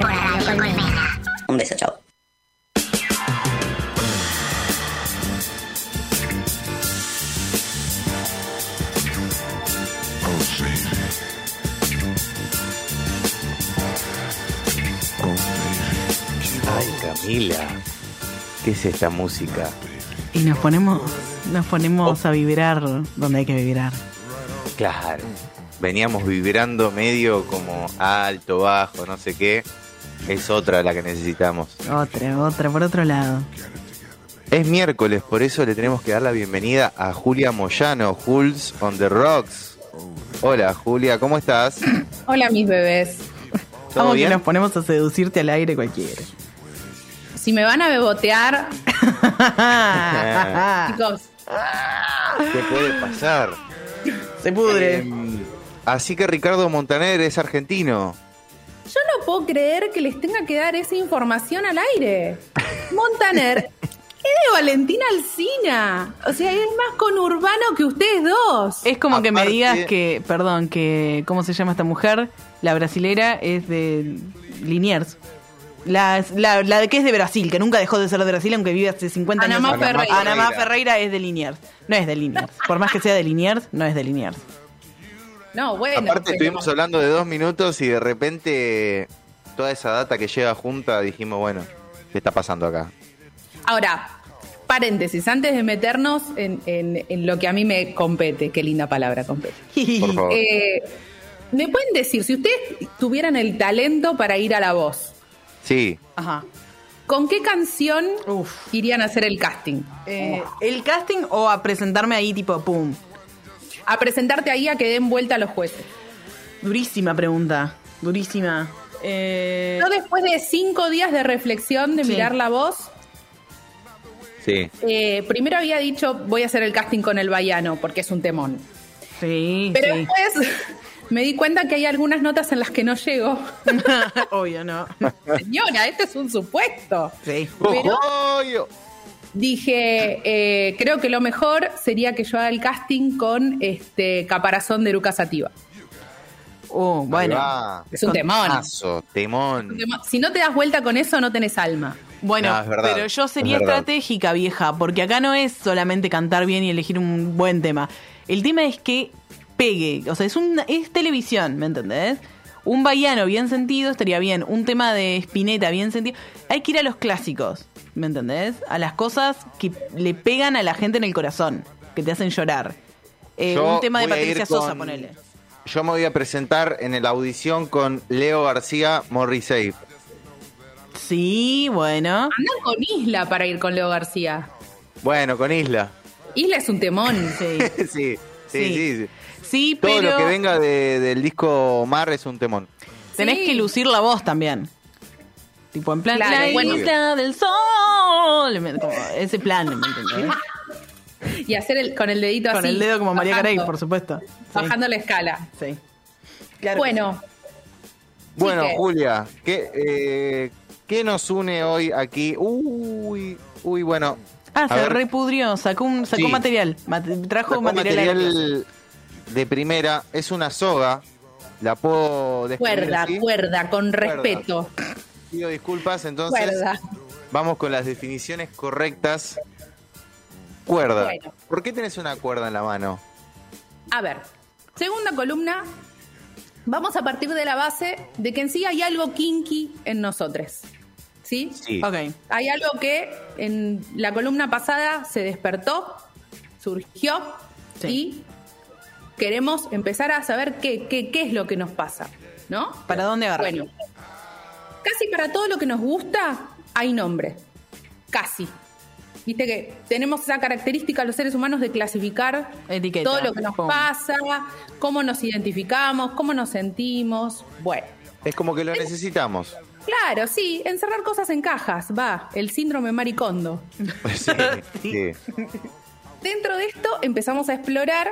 por Radio Colmena. Un beso, chao. Ay, Camila. ¿Qué es esta música? Y nos ponemos, nos ponemos a vibrar donde hay que vibrar. Claro. Veníamos vibrando medio como alto, bajo, no sé qué. Es otra la que necesitamos. Otra, otra, por otro lado. Es miércoles, por eso le tenemos que dar la bienvenida a Julia Moyano, Jules on the Rocks. Hola Julia, ¿cómo estás? Hola mis bebés. ¿Todo Vamos que bien? nos ponemos a seducirte al aire cualquiera. Si me van a bebotear, chicos, ¿Qué puede pasar? Se pudre. Em, así que Ricardo Montaner es argentino. Puedo creer que les tenga que dar esa información al aire. Montaner es de Valentina Alcina. O sea, es más conurbano que ustedes dos. Es como que me digas que, perdón, que, ¿cómo se llama esta mujer? La brasilera es de Liniers. La, la, la de que es de Brasil, que nunca dejó de ser de Brasil, aunque vive hace 50 Anamá años. Ferreira. Anamá Ferreira es de Liniers. No es de Liniers. Por más que sea de Liniers, no es de Liniers. No, bueno. Aparte pero- estuvimos hablando de dos minutos y de repente toda esa data que llega junta dijimos, bueno, ¿qué está pasando acá? Ahora, paréntesis, antes de meternos en, en- en lo que a mí me compete, qué linda palabra compete. Por favor. Eh, ¿Me pueden decir, si ustedes tuvieran el talento para ir a la voz, Sí, Ajá. ¿con qué canción Uf. irían a hacer el casting? Eh, ¿El casting o a presentarme ahí tipo pum? A presentarte ahí a que den vuelta a los jueces. Durísima pregunta. Durísima. Eh, Yo después de cinco días de reflexión, de Sí. mirar la voz, sí. eh, primero había dicho voy a hacer el casting con el Baiano, porque es un temón. sí, Pero sí. después me di cuenta que hay algunas notas en las que no llego. Obvio, no. Señora, este es un supuesto. Sí. Pero- ¡Ojo! Dije, eh, creo que lo mejor sería que yo haga el casting con este caparazón de Eruca Sativa. Oh, bueno. Es un temón. Si no te das vuelta con eso, no tenés alma. Bueno, No, es verdad, pero yo sería es estratégica, vieja, porque acá no es solamente cantar bien y elegir un buen tema. El tema es que pegue, o sea, es un es televisión, ¿me entendés? Un baiano bien sentido estaría bien, un tema de Spinetta bien sentido. Hay que ir a los clásicos, ¿me entendés? A las cosas que le pegan a la gente en el corazón, que te hacen llorar. Eh, un tema de Patricia Sosa, con- ponele. Yo me voy a presentar en la audición con Leo García Morrissey. Sí, bueno. Andan con Isla para ir con Leo García. Bueno, con Isla. Isla es un temón. Sí. sí, sí, sí. sí. Sí, Todo pero lo que venga de- del disco Mar es un temón. tenés que lucir la voz también. Tipo, en plan, Claro, la bueno. isla del sol. Como ese plan, ¿me entendés? Y hacer el, con el dedito así. Con el dedo como María bajando, Carey, por supuesto. Sí, Bajando la escala. Sí. Claro bueno, Bueno, que- Julia, ¿qué, eh, ¿qué nos une hoy aquí? Uy, uy, bueno. Ah, se ver, repudrió, sacó, un, sacó Sí. material. mate- trajo sacó material. material de primera. Es una soga. La puedo cuerda, así? cuerda, con Cuerda. respeto. Pido disculpas, entonces Cuerda. vamos con las definiciones correctas. Cuerda. Bueno. ¿Por qué tenés una cuerda en la mano? A ver, segunda columna. Vamos a partir de la base de que en sí hay algo kinky en nosotros. ¿Sí? Sí. Ok. Hay algo que en la columna pasada se despertó, surgió Sí. y queremos empezar a saber qué, qué, qué es lo que nos pasa, ¿no? ¿Para dónde agarrar? Bueno, casi para todo lo que nos gusta hay nombre. Casi. Viste que tenemos esa característica los seres humanos de clasificar Etiqueta. todo lo que nos Pum. pasa, cómo nos identificamos, cómo nos sentimos. Bueno, Es como que lo necesitamos. claro, sí, encerrar cosas en cajas, va, el síndrome maricondo. Sí, sí. Dentro de esto empezamos a explorar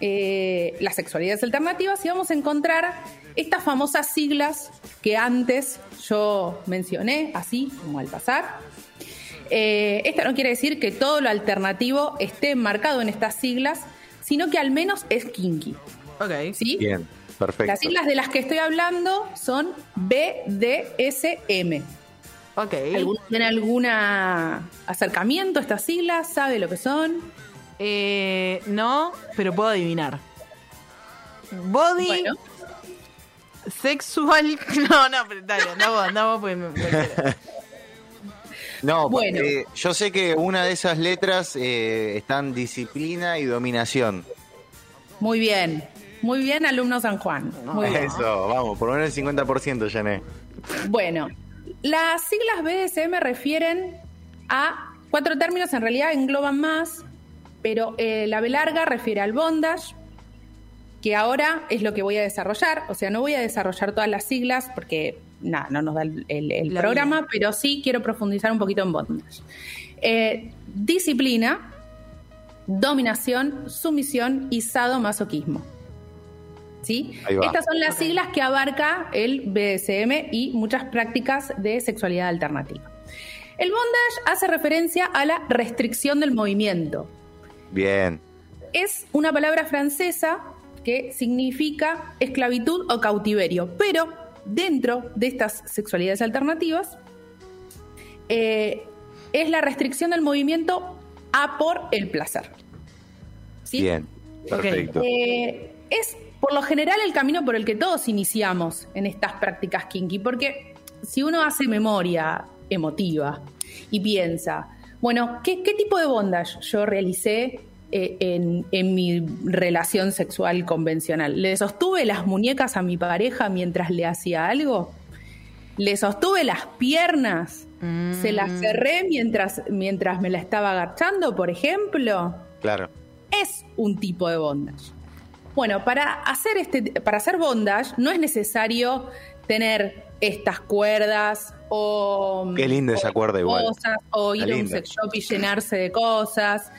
eh, las sexualidades alternativas y vamos a encontrar estas famosas siglas que antes yo mencioné, así como al pasar. Eh, esto no quiere decir que todo lo alternativo esté marcado en estas siglas, sino que al menos es kinky. Ok. ¿sí? Bien. Perfecto. Las siglas de las que estoy hablando son BDSM. Ok. ¿Alguno tiene algún acercamiento a estas siglas? ¿Sabe lo que son? Eh, no, pero puedo adivinar. Body Bueno, sexual. No, no, pero dale, no vos, no vos, porque me- me- No, Bueno. eh, yo sé que una de esas letras eh, están disciplina y dominación. muy bien. Muy bien, alumno San Juan. Muy bien. Eso, vamos, por lo menos el 50%, Jané. Bueno, las siglas BDSM refieren a cuatro términos, en realidad engloban más, pero eh, la B larga refiere al bondage, que ahora es lo que voy a desarrollar. O sea, no voy a desarrollar todas las siglas porque nada, no nos da el, el- el La programa, pero sí quiero profundizar un poquito en bondage. Eh, disciplina, dominación, sumisión y sadomasoquismo. ¿Sí? Estas son las siglas que abarca el BDSM y muchas prácticas de sexualidad alternativa. El bondage hace referencia a la restricción del movimiento. Bien, Es una palabra francesa que significa esclavitud o cautiverio, pero dentro de estas sexualidades alternativas eh, es la restricción del movimiento a por el placer. ¿Sí? bien, perfecto. Eh, es por lo general el camino por el que todos iniciamos en estas prácticas kinky, porque si uno hace memoria emotiva y piensa, bueno, ¿qué, qué tipo de bondage yo realicé en, en mi relación sexual convencional? ¿Le sostuve las muñecas a mi pareja mientras le hacía algo? ¿Le sostuve las piernas? ¿Se las Mm. cerré mientras, mientras me la estaba agachando, por ejemplo? Claro. es un tipo de bondage. Bueno, para hacer, este, para hacer bondage no es necesario tener estas cuerdas o... Qué linda esa cuerda igual. Cosas, o ir a un sex shop y llenarse de cosas.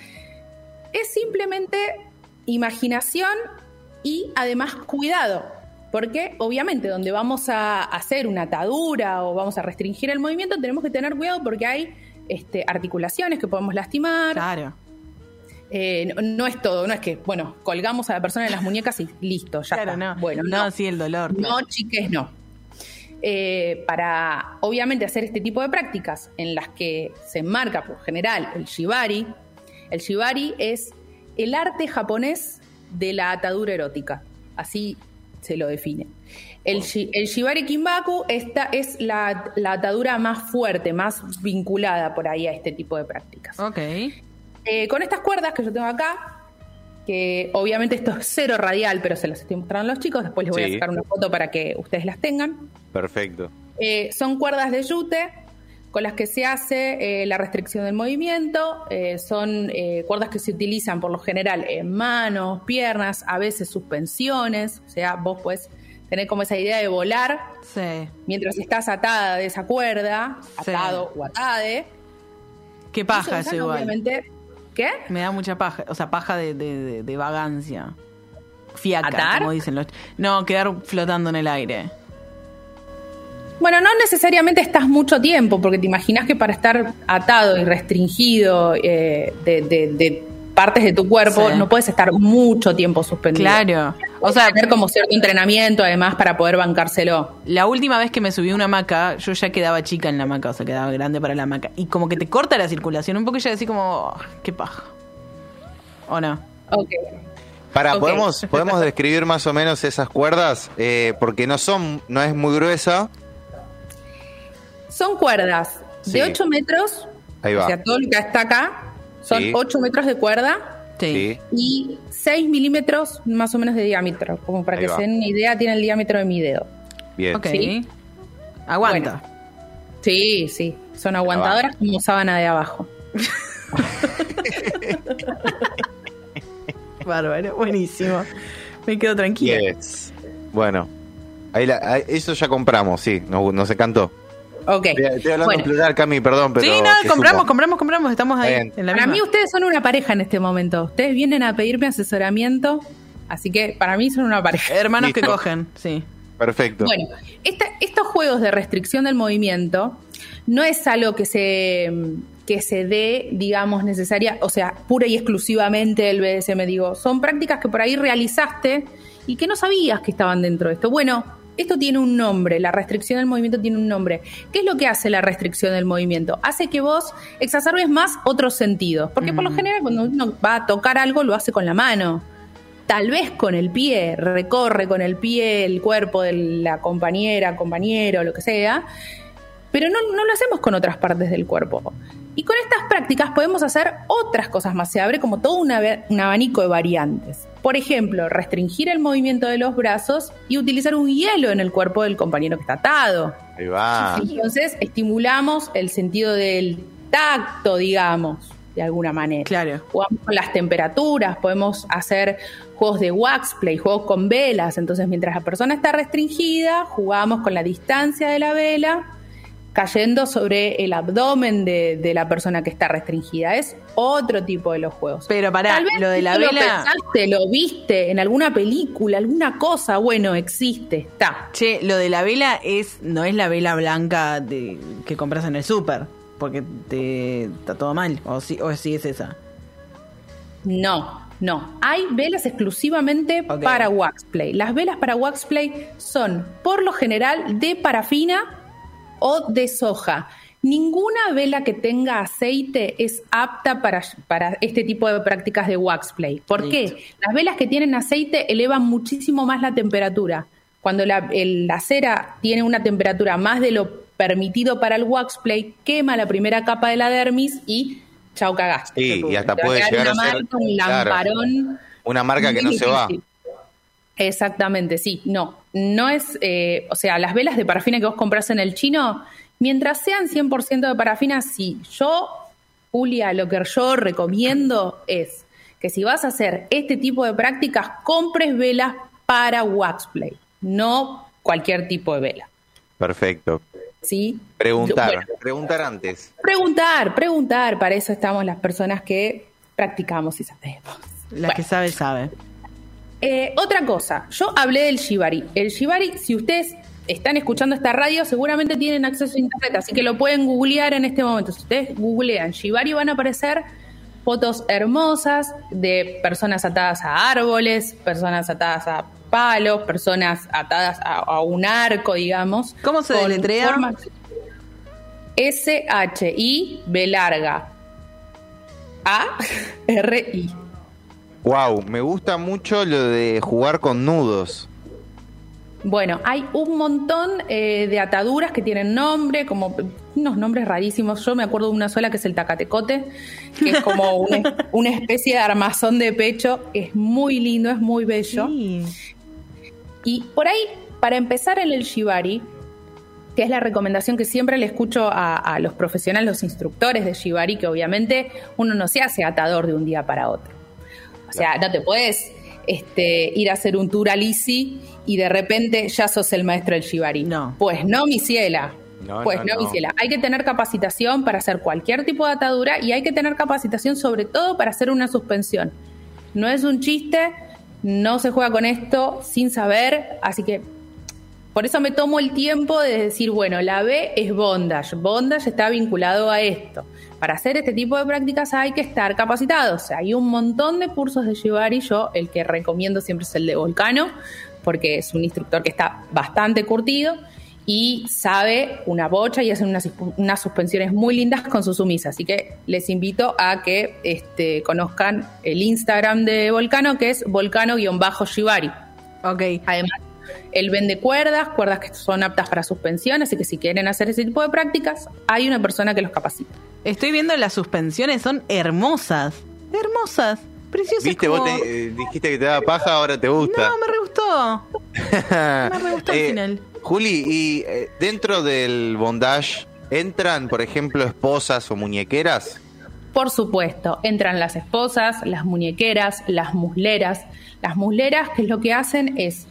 Es simplemente imaginación y además cuidado. Porque obviamente donde vamos a hacer una atadura o vamos a restringir el movimiento tenemos que tener cuidado porque hay este, articulaciones que podemos lastimar. Claro. Eh, no, no es todo, no es que, bueno, colgamos a la persona en las muñecas y listo, ya Claro, está. no. Bueno, no, no, sí, el dolor. no, chiques, no. Eh, para, obviamente, hacer este tipo de prácticas en las que se enmarca, por general, el shibari. El shibari es el arte japonés de la atadura erótica. Así se lo define. El, shi- el shibari kimbaku esta es la, la atadura más fuerte, más vinculada por ahí a este tipo de prácticas. Ok. Eh, con estas cuerdas que yo tengo acá, que obviamente esto es cero radial, pero se las estoy mostrando a los chicos, después les voy Sí. a sacar una foto para que ustedes las tengan. Perfecto. Eh, son cuerdas de yute con las que se hace eh, la restricción del movimiento. Eh, son eh, cuerdas que se utilizan por lo general en manos, piernas, a veces suspensiones. O sea, vos puedes tener como esa idea de volar Sí. mientras estás atada de esa cuerda, Sí. atado o atade. Qué paja eso igual. obviamente- ¿Qué? Me da mucha paja. O sea, paja de, de, de- de vagancia. Fiaca, ¿Atar? como dicen los. No, quedar flotando en el aire. Bueno, no necesariamente estás mucho tiempo, porque te imaginas que para estar atado y restringido eh, de, de- de partes de tu cuerpo, Sí. no puedes estar mucho tiempo suspendido. Claro. O sea, tener como cierto entrenamiento además para poder bancárselo. la última vez que me subí a una hamaca, yo ya quedaba chica en la hamaca, o sea, quedaba grande para la hamaca. Y como que te corta la circulación un poco y ya decís como, "Oh, qué paja. ¿O no? Ok. Para. ¿podemos, podemos describir más o menos esas cuerdas, Eh, porque no son, no es muy gruesa. Son cuerdas Sí. de 8 metros, Ahí va. o sea, todo lo que está acá, son Sí. 8 metros de cuerda Sí. Y 6 milímetros más o menos de diámetro. Como para Ahí que va. se den una idea, tiene el diámetro de mi dedo. Bien. Ok. Aguanta. Sí, sí, son aguantadoras como sábana de abajo. Bárbaro, buenísimo. Me quedo tranquila. Yes. Bueno, ahí la- ahí- eso ya compramos, sí, nos, nos encantó. Ok. Estoy, hablando Bueno, en plural, Cami, perdón, pero. sí, no, compramos, supo. compramos, compramos. Estamos ahí bien. en la para misma. mí ustedes son una pareja en este momento. Ustedes vienen a pedirme asesoramiento, así que para mí son una pareja. Hermanos que cogen, sí. Perfecto. Bueno, esta- estos juegos de restricción del movimiento no es algo que se, que se dé, digamos, necesaria, o sea, pura y exclusivamente del BDSM, digo, son prácticas que por ahí realizaste y que no sabías que estaban dentro de esto. Bueno, esto tiene un nombre, la restricción del movimiento tiene un nombre. ¿Qué es lo que hace la restricción del movimiento? Hace que vos exacerbes más otros sentidos, porque por lo general cuando uno va a tocar algo lo hace con la mano. Tal vez con el pie, recorre con el pie el cuerpo de la compañera, compañero, lo que sea, pero no, no lo hacemos con otras partes del cuerpo. Y con estas prácticas podemos hacer otras cosas más. Se abre como todo una- un abanico de variantes. Por ejemplo, restringir el movimiento de los brazos y utilizar un hielo en el cuerpo del compañero que está atado. Ahí va. Entonces, estimulamos el sentido del tacto, digamos, de alguna manera. Claro. Jugamos con las temperaturas, podemos hacer juegos de wax play, juegos con velas. Entonces, mientras la persona está restringida, jugamos con la distancia de la vela cayendo sobre el abdomen de, de la persona que está restringida. Es otro tipo de los juegos. Pero pará, Tal vez lo de la vela. Lo pensaste, lo viste en alguna película, alguna cosa, bueno, existe, está. Che, lo de la vela es no es la vela blanca de, que compras en el súper, porque te está todo mal, o sí, o sí es esa. No, no. Hay velas exclusivamente Ok. para waxplay. Las velas para waxplay son, por lo general, de parafina o de soja. Ninguna vela que tenga aceite es apta para, para este tipo de prácticas de waxplay. ¿Por Listo. qué? Las velas que tienen aceite elevan muchísimo más la temperatura. Cuando la, el- la cera tiene una temperatura más de lo permitido para el waxplay, quema la primera capa de la dermis y chau cagaste. Sí, y hasta puede llegar a una ser claro, lamparón. una marca que no se va. Exactamente, sí. No, no es, eh, o sea, las velas de parafina que vos compras en el chino, mientras sean 100% de parafina, sí. Yo, Julia, lo que yo recomiendo es que si vas a hacer este tipo de prácticas, compres velas para waxplay, no cualquier tipo de vela. Perfecto. ¿Sí? Preguntar, Bueno, preguntar antes. preguntar, preguntar, para eso estamos las personas que practicamos y sabemos. La Bueno. que sabe, sabe. Eh, otra cosa, yo hablé del Shibari. El Shibari, si ustedes están escuchando esta radio, seguramente tienen acceso a internet, así que lo pueden googlear en este momento. Si ustedes googlean Shibari, van a aparecer fotos hermosas de personas atadas a árboles, personas atadas a palos, personas atadas a, a un arco, digamos. ¿Cómo se deletrea? formas- S-H-I, B larga. A-R-I. Wow, me gusta mucho lo de jugar con nudos. Bueno, hay un montón eh, de ataduras que tienen nombre, como unos nombres rarísimos. Yo me acuerdo de una sola que es el tacatecote, que es como una, una especie de armazón de pecho. Es muy lindo, es muy bello. Sí. Y por ahí, para empezar en el shibari, que es la recomendación que siempre le escucho a, a los profesionales, los instructores de shibari, que obviamente uno no se hace atador de un día para otro. O sea, no te puedes este, ir a hacer un tour al ICI y de repente ya sos el maestro del shibari. No. Pues no, mi ciela. No, pues no, no, no. mi ciela. Hay que tener capacitación para hacer cualquier tipo de atadura y hay que tener capacitación sobre todo para hacer una suspensión. No es un chiste, no se juega con esto sin saber, así que por eso me tomo el tiempo de decir, bueno, la B es bondage. Bondage está vinculado a esto. Para hacer este tipo de prácticas hay que estar capacitados. Hay un montón de cursos de Shibari. Yo el que recomiendo siempre es el de Volcano, porque es un instructor que está bastante curtido y sabe una bocha y hace unas, unas suspensiones muy lindas con sus sumisas. Así que les invito a que este, conozcan el Instagram de Volcano, que es volcano-shibari. Ok. Además, él vende cuerdas, cuerdas que son aptas para suspensión, así que si quieren hacer ese tipo de prácticas, hay una persona que los capacita. Estoy viendo las suspensiones, son hermosas. Hermosas. Preciosas. Viste, como- vos te- eh, dijiste que te daba paja, ahora te gusta. No, me re gustó. me re gustó al Eh, final. Juli, y eh, dentro del bondage, ¿entran, por ejemplo, esposas o muñequeras? Por supuesto, entran las esposas, las muñequeras, las musleras. Las musleras, que es lo que hacen es,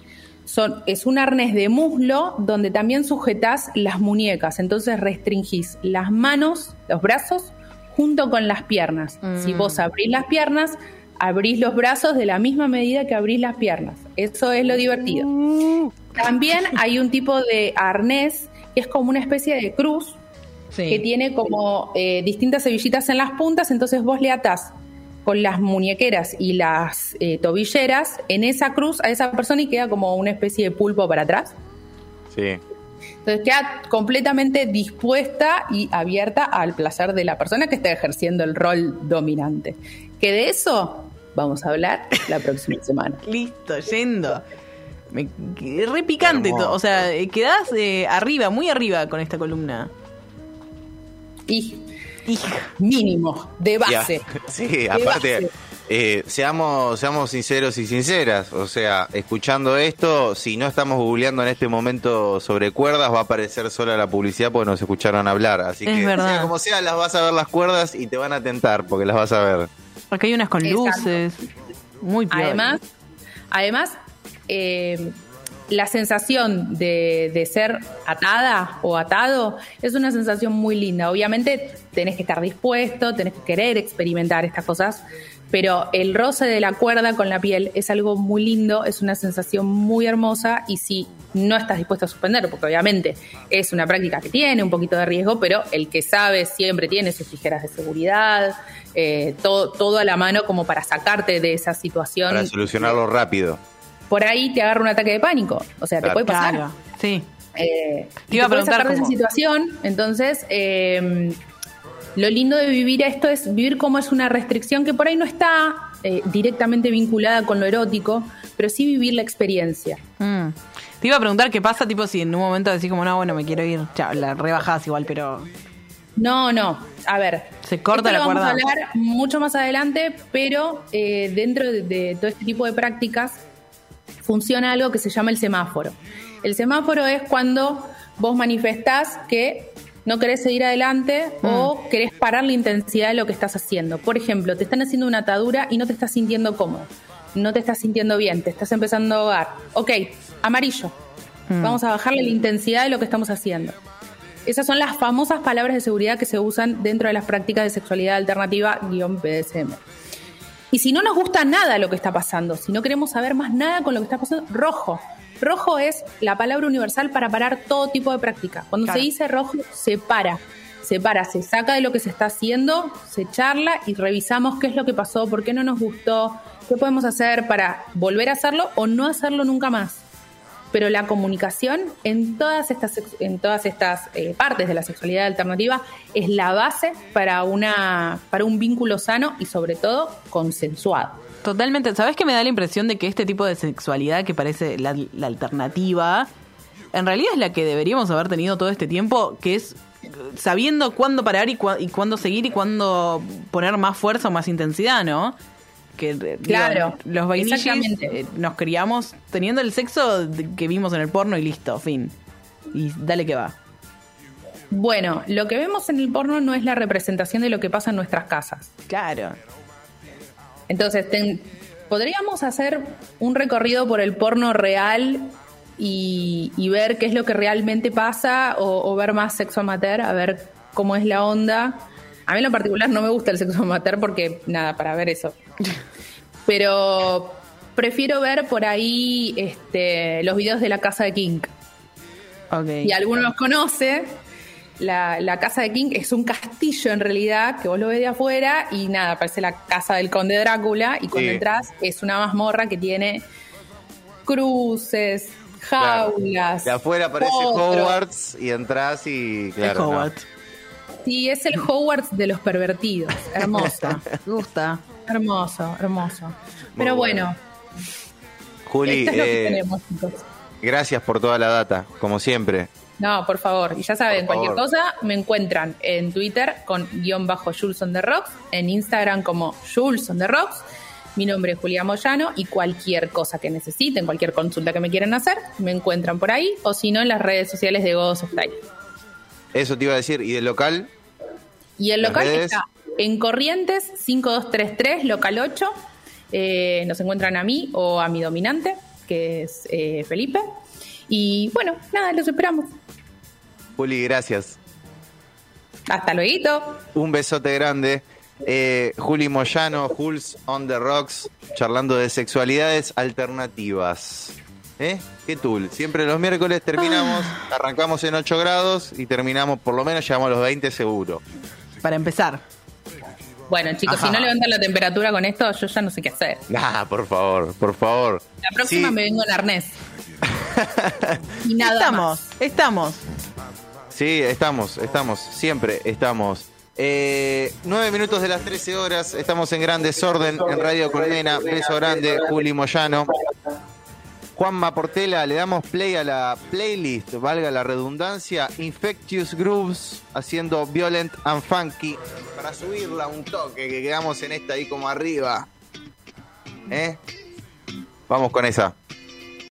son, es un arnés de muslo donde también sujetás las muñecas. Entonces restringís las manos, los brazos, junto con las piernas. Si vos abrís las piernas, abrís los brazos de la misma medida que abrís las piernas. Eso es lo divertido. También hay un tipo de arnés que es como una especie de cruz Sí. que tiene como eh, distintas hebillitas en las puntas, entonces vos le atás con las muñequeras y las eh, tobilleras en esa cruz a esa persona y queda como una especie de pulpo para atrás. Sí. Entonces queda completamente dispuesta y abierta al placer de la persona que está ejerciendo el rol dominante. Que de eso vamos a hablar la próxima semana. Listo, yendo. Me, re picante, o sea, eh, quedás eh, arriba, muy arriba con esta columna. Y Hija. mínimo, de base. Ya. Sí, aparte, base. eh, seamos, seamos sinceros y sinceras. O sea, escuchando esto, si no estamos googleando en este momento sobre cuerdas, va a aparecer sola la publicidad porque nos escucharon hablar. Así Es que, verdad. sea como sea, las vas a ver las cuerdas y te van a tentar porque las vas a ver. Acá hay unas con Exacto. luces. Muy piola. Además, además eh, la sensación de, de ser atada o atado es una sensación muy linda. Obviamente tenés que estar dispuesto, tenés que querer experimentar estas cosas, pero el roce de la cuerda con la piel es algo muy lindo, es una sensación muy hermosa y si no estás dispuesto a suspender, porque obviamente es una práctica que tiene un poquito de riesgo, pero el que sabe siempre tiene sus tijeras de seguridad, eh, todo, todo a la mano como para sacarte de esa situación Para solucionarlo rápido. Por ahí te agarra un ataque de pánico. O sea, te puede pasar. Claro, sí. Eh, Te iba a preguntar de esa cómo- situación. Entonces, eh, lo lindo de vivir esto es vivir como es una restricción que por ahí no está eh, directamente vinculada con lo erótico, pero sí vivir la experiencia. Mm. Te iba a preguntar qué pasa, tipo, si en un momento decís como, no, bueno, me quiero ir. Chao, la rebajás igual, pero. No, no. A ver. Se corta esto la lo vamos cuerda. a hablar mucho más adelante, pero eh, dentro de, de todo este tipo de prácticas funciona algo que se llama el semáforo. El semáforo es cuando vos manifestás que no querés seguir adelante o Mm. querés parar la intensidad de lo que estás haciendo. Por ejemplo, te están haciendo una atadura y no te estás sintiendo cómodo, no te estás sintiendo bien, te estás empezando a ahogar. Ok, amarillo. Mm. Vamos a bajarle la intensidad de lo que estamos haciendo. Esas son las famosas palabras de seguridad que se usan dentro de las prácticas de sexualidad alternativa BDSM. Y si no nos gusta nada lo que está pasando, si no queremos saber más nada con lo que está pasando, rojo. Rojo es la palabra universal para parar todo tipo de práctica. Cuando Claro. se dice rojo, se para. Se para, se saca de lo que se está haciendo, se charla y revisamos qué es lo que pasó, por qué no nos gustó, qué podemos hacer para volver a hacerlo o no hacerlo nunca más pero la comunicación en todas estas en todas estas eh, partes de la sexualidad alternativa es la base para una para un vínculo sano y sobre todo consensuado. Totalmente. ¿Sabes que me da la impresión de que este tipo de sexualidad que parece la, alternativa, en realidad es la que deberíamos haber tenido todo este tiempo, que es eh, sabiendo cuándo parar y, cua- y cuándo seguir y cuándo poner más fuerza o más intensidad, ¿no? Que eh, Claro, digo, los exactamente. eh, nos criamos teniendo el sexo que vimos en el porno y listo, fin. Y dale que va. Bueno, lo que vemos en el porno no es la representación de lo que pasa en nuestras casas. Claro. Entonces, ten- podríamos hacer un recorrido por el porno real y, y ver qué es lo que realmente pasa o, o ver más sexo amateur, a ver cómo es la onda. A mí en lo particular no me gusta el sexo amateur porque, nada, para ver eso. Pero prefiero ver por ahí este, los videos de la casa de King. Y alguno los conoce. La, la casa de King es un castillo en realidad, que vos lo ves de afuera y nada, parece la casa del conde Drácula y cuando Sí. entras es una mazmorra que tiene cruces, Claro. jaulas. De afuera parece potros. Hogwarts y entras y. Es Claro, no. Howard. Sí, es el Hogwarts de los pervertidos. Hermoso, Me gusta. Hermoso, hermoso. Pero bueno. bueno, Juli, esto es lo que eh, tenemos, chicos. gracias por toda la data, como siempre. No, por favor. Y ya saben, Por cualquier favor. cosa me encuentran en Twitter con guion bajo Jules on the Rocks, en Instagram como Jules on the Rocks. Mi nombre es Julia Moyano y cualquier cosa que necesiten, cualquier consulta que me quieran hacer, me encuentran por ahí o si no en las redes sociales de Godos of Style. Eso te iba a decir. ¿Y del local? Y el local redes. está en Corrientes 5233, local 8. Eh, nos encuentran a mí o a mi dominante, que es eh, Felipe. Y bueno, nada, los esperamos. Juli, gracias. Hasta luego. Un besote grande. Eh, Juli Moyano, Jules on the Rocks, charlando de sexualidades alternativas. ¿Eh? ¿Qué tool? Siempre los miércoles terminamos, arrancamos en 8 grados y terminamos, por lo menos llegamos a los 20 seguro. Para empezar. Bueno, chicos, Ajá. si no levantan la temperatura con esto, yo ya no sé qué hacer. Ah, por favor, por favor. La próxima Sí, me vengo en arnés. y nada estamos, más. estamos. Sí, estamos, estamos, siempre estamos. Eh, nueve minutos de las 13 horas, estamos en gran desorden en Radio Colmena. Beso grande, Juli Moyano. Juanma Portela, le damos play a la playlist, valga la redundancia, Infectious Grooves, haciendo Violent and Funky, para subirla un toque, que quedamos en esta ahí como arriba. ¿Eh? Vamos con esa.